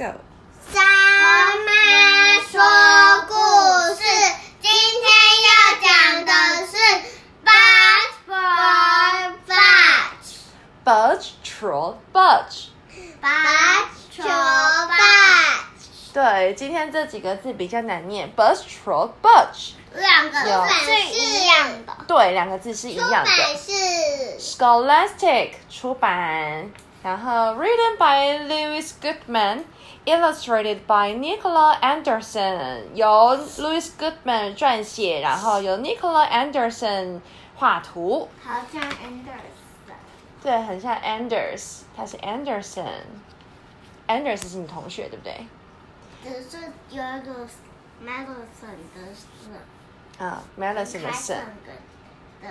go. 小马说故事，今天要讲的是 Budge Budge。Budge, troll, budge. Budge for Budge，对，今天这几个字比较难念。Budge, troll, budge. 两个字是一样的。对，两个字是一出样的。版是 Scholastic 出版，然后 written by Lewis Goodman。Illustrated by Nicola Anderson，由 Louis Goodman 撰写，然后由 Nicola Anderson 画图。好像 Anderson。对，很像 Anders，他是 Anderson。Anders 是你同学对不对？只是有一个 Madison 的省，啊，Madison 的开 son 省的的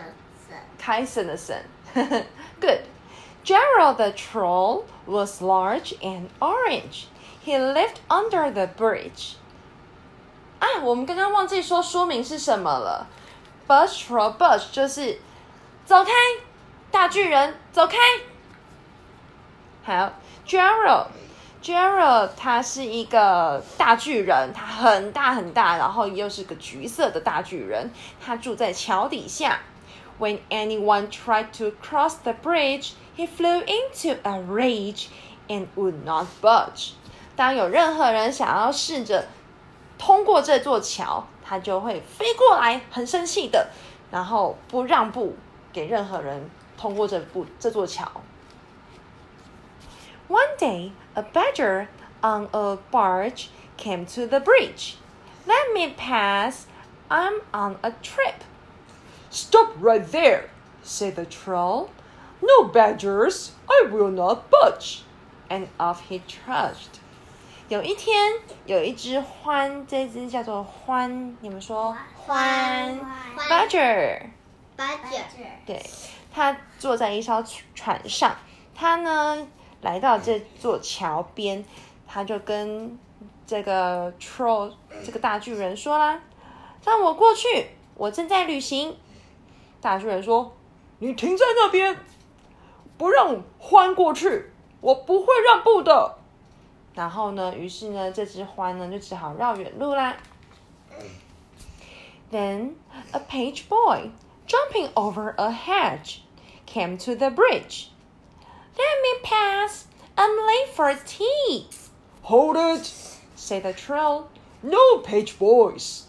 省。 Kyson 的 son。Good. Gerald the troll was large and orange. He lived under the bridge. 啊，我们刚刚忘记说说明是什么了。Bush troll bush 就是走开，大巨人走开。好，Gerald。Gerald 他是一个大巨人，他很大很大，然后又是个橘色的大巨人。他住在桥底下。When anyone tried to cross the bridge, he flew into a rage and would not budge. 当有任何人想要试着通过这座桥，他就会飞过来，很生气的，然后不让步给任何人通过这部这座桥。One day, a badger on a barge came to the bridge. Let me pass. I'm on a trip. Stop right there, said the troll. No badgers, I will not budge. And off he trudged. 有一天，有一只獾，这只叫做獾，你们说獾，badger，badger，。对，他坐在一艘船上，他呢来到这座桥边，他就跟这个 troll 这个大巨人说啦：“让我过去，我正在旅行。”大巨人说：“你停在那边，不让獾过去，我不会让步的。”然后呢，于是呢，这只獾呢就只好绕远路啦。Then a page boy, jumping over a hedge, came to the bridge. Let me pass. I'm late for tea. Hold it, said the troll. No page boys.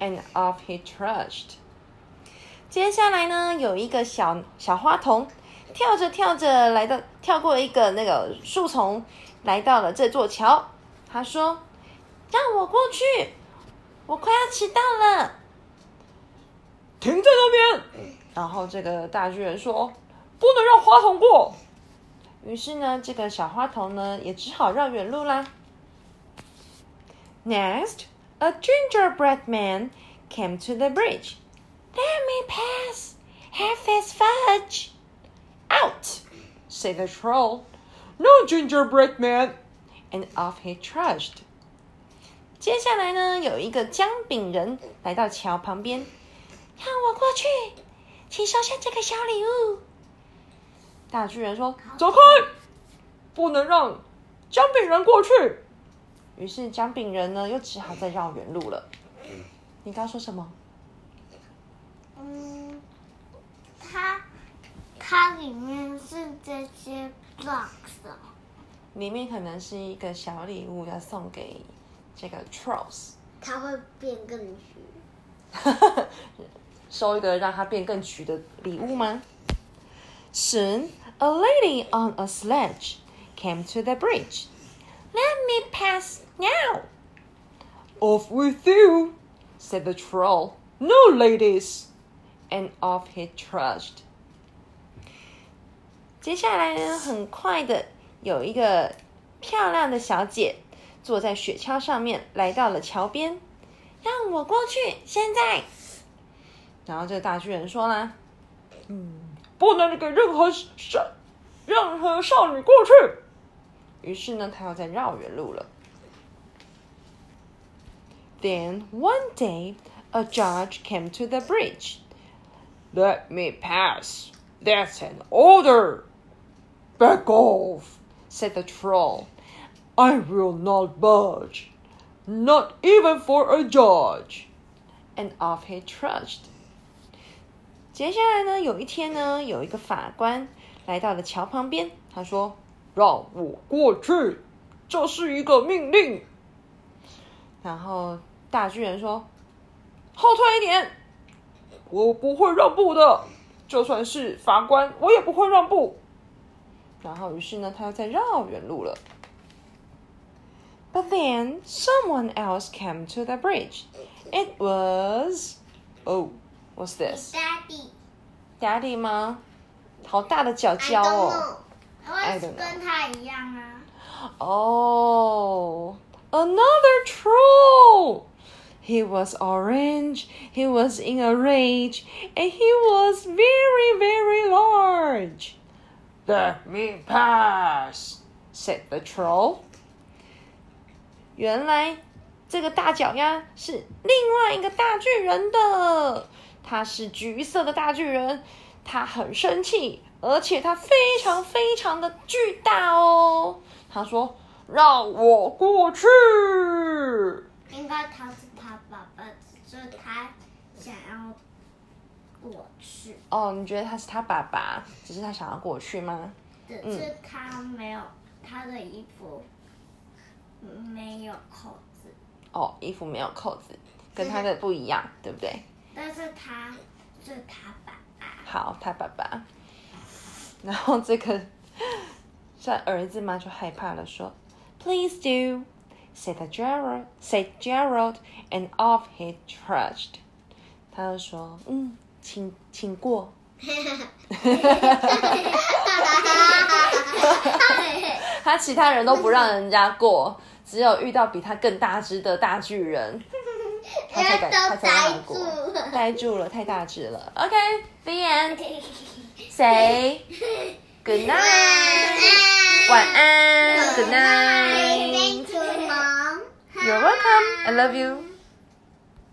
And off he trudged. 接下来呢，有一个小小花童 跳着跳着来到，跳过一个那个树丛，来到了这座桥。他说：“让我过去，我快要迟到了。”停在那边。然后这个大巨人说：“不能让花童过。”于是呢，这个小花童呢也只好绕远路啦。Next, a gingerbread man came to the bridge. Let me pass. Have his fudge. Out, said the troll. No gingerbread man. And off he trudged. 接下来呢，有一个姜饼人来到桥旁边，让我过去，请收下这个小礼物。大巨人说：“走开，不能让姜饼人过去。”于是姜饼人呢，又只好再绕远路了。你刚说什么？嗯，里面是这些 blocks 哦。里面可能是一个小礼物要送给这个 trolls，它会变更橘。收一个让它变更橘的礼物吗？Soon, a lady on a sledge came to the bridge. Let me pass now. Off with you, said the troll. No ladies. And off he trudged. 接下来呢，很快的有一个漂亮的小姐坐在雪橇上面，来到了桥边。让我过去，现在。然后这个大巨人说啦：“嗯，不能给任何少任何少女过去。”于是呢，他又在绕远路了。Then one day, a judge came to the bridge. Let me pass. That's an order. Back off, said the troll. I will not budge, not even for a judge. And off he trudged. 接下来呢，有一天呢，有一个法官来到了桥旁边，他说：“让我过去，这是一个命令。”然后大巨人说：“后退一点，我不会让步的，就算是法官，我也不会让步。”然后于是呢，他又在绕远路了。But then someone else came to the bridge. It was, oh, what's this? Daddy， Daddy 吗？好大的脚 I 胶 don't 哦。 know， I 会 don't know 跟他一样啊。 Oh, another troll. He was orange, he was in a rage, and he was very, very large. Let me pass, said the troll. 原来这个大脚丫是另外一个大巨人的，他是橘色的大巨人，他很生气，而且他非常非常的巨大哦。他说：“让我过去。应该他是他爸爸，只是他想要过去，”哦，你觉得他是他爸爸，只是他想要过去吗？只是他没有他的衣服没有扣子，哦，衣服没有扣子，跟他的不一样，对不对？但是他是他爸爸。好，他爸爸。然后这个算儿子嘛，就害怕了，说：“Please do,” said Gerald. Said Gerald, and off he trudged. 他就说：“嗯，请请过。”他其他人都不让人家过，只有遇到比他更大只的大巨人，他才敢，他才让过。呆住了，太大只了。OK，the、end。Say good night，晚安，good night。Thank you, mom. You're welcome. I love you.